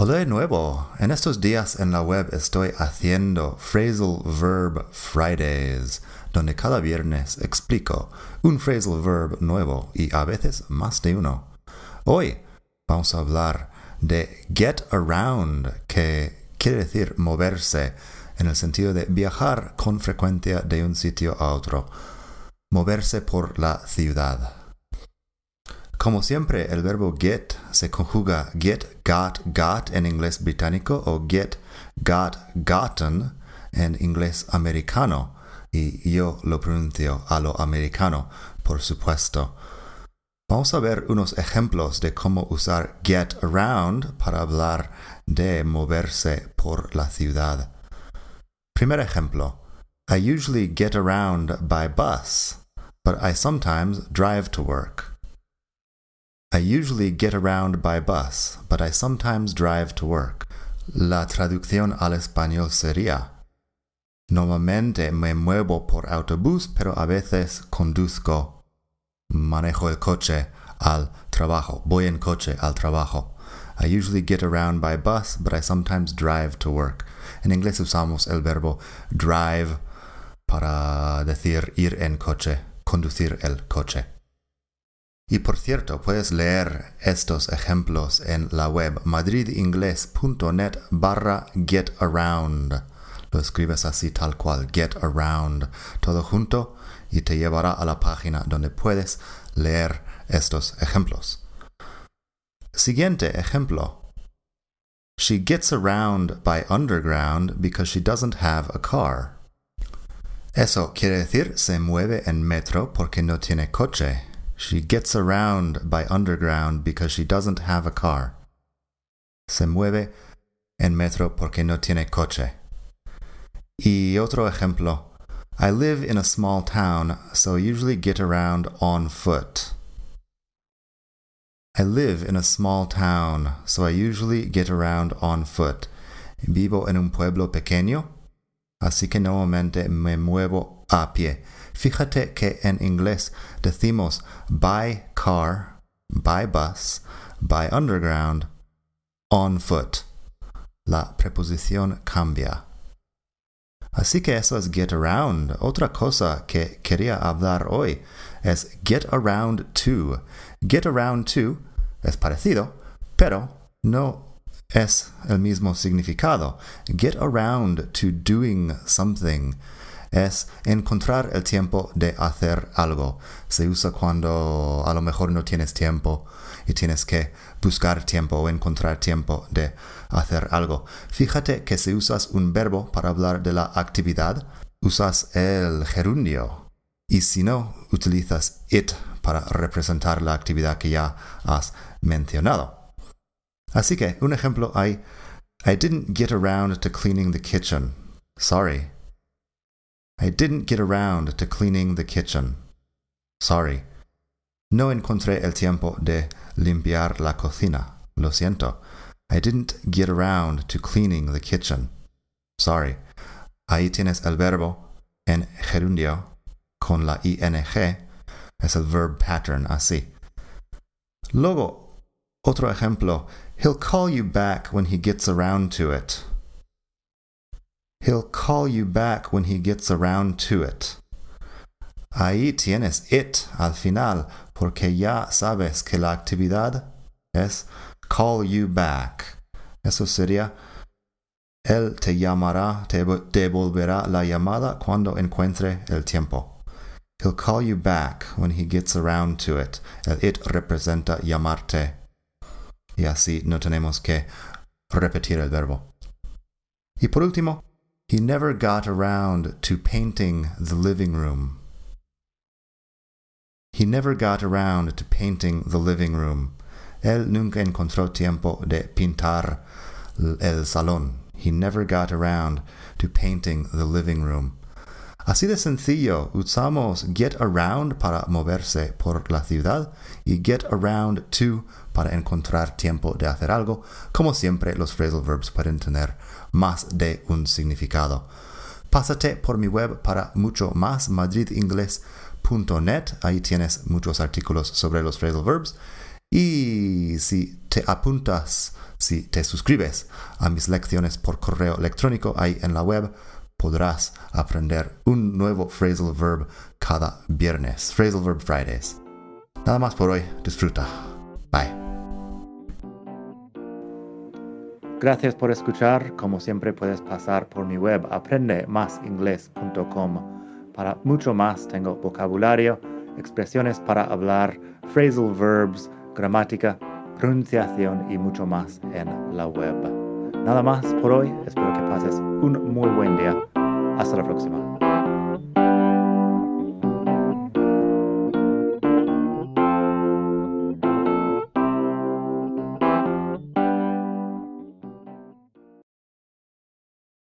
Hola de nuevo. En estos días en la web estoy haciendo Phrasal Verb Fridays, donde cada viernes explico un phrasal verb nuevo y a veces más de uno. Hoy vamos a hablar de get around, que quiere decir moverse en el sentido de viajar con frecuencia de un sitio a otro, moverse por la ciudad. Como siempre, el verbo get se conjuga get, got, got en inglés británico o get, got, gotten en inglés americano. Y yo lo pronuncio a lo americano, por supuesto. Vamos a ver unos ejemplos de cómo usar get around para hablar de moverse por la ciudad. Primer ejemplo. I usually get around by bus, but I sometimes drive to work. I usually get around by bus, but I sometimes drive to work. La traducción al español sería Normalmente me muevo por autobús, pero a veces conduzco. Manejo el coche al trabajo. Voy en coche al trabajo. I usually get around by bus, but I sometimes drive to work. En inglés usamos el verbo drive para decir ir en coche, conducir el coche. Y por cierto, puedes leer estos ejemplos en la web madridingles.net barra getaround. Lo escribes así tal cual, get around, todo junto, y te llevará a la página donde puedes leer estos ejemplos. Siguiente ejemplo. She gets around by underground because she doesn't have a car. Eso quiere decir se mueve en metro porque no tiene coche. She gets around by underground because she doesn't have a car. Se mueve en metro porque no tiene coche. Y otro ejemplo. I live in a small town, so I usually get around on foot. I live in a small town, so I usually get around on foot. Vivo en un pueblo pequeño, así que normalmente me muevo a pie. Fíjate que en inglés decimos by car, by bus, by underground, on foot. La preposición cambia. Así que eso es get around. Otra cosa que quería hablar hoy es get around to. Get around to es parecido, pero no es el mismo significado. Get around to doing something es encontrar el tiempo de hacer algo. Se usa cuando a lo mejor no tienes tiempo y tienes que buscar tiempo o encontrar tiempo de hacer algo. Fíjate que si usas un verbo para hablar de la actividad, usas el gerundio. Y si no, utilizas it para representar la actividad que ya has mencionado. Así que un ejemplo hay, I didn't get around to cleaning the kitchen. Sorry. I didn't get around to cleaning the kitchen. Sorry. No encontré el tiempo de limpiar la cocina. Lo siento. I didn't get around to cleaning the kitchen. Sorry. Ahí tienes el verbo en gerundio con la ing. Es el verb pattern así. Luego, otro ejemplo. He'll call you back when he gets around to it. He'll call you back when he gets around to it. Ahí tienes it al final, porque ya sabes que la actividad es call you back. Eso sería, él te llamará, te devolverá la llamada cuando encuentre el tiempo. He'll call you back when he gets around to it. El it representa llamarte. Y así no tenemos que repetir el verbo. Y por último, he never got around to painting the living room. He never got around to painting the living room. Él nunca encontró tiempo de pintar el salón. He never got around to painting the living room. Así de sencillo, usamos get around para moverse por la ciudad y get around to para encontrar tiempo de hacer algo. Como siempre, los phrasal verbs pueden tener más de un significado. Pásate por mi web para mucho más, madridingles.net. Ahí tienes muchos artículos sobre los phrasal verbs. Y si te apuntas, si te suscribes a mis lecciones por correo electrónico ahí en la web, podrás aprender un nuevo phrasal verb cada viernes. Phrasal Verb Fridays. Nada más por hoy. Disfruta. Bye. Gracias por escuchar. Como siempre puedes pasar por mi web aprendemasingles.com. Para mucho más tengo vocabulario, expresiones para hablar, phrasal verbs, gramática, pronunciación y mucho más en la web. Nada más por hoy. Espero que pases un muy buen día. Hasta la próxima.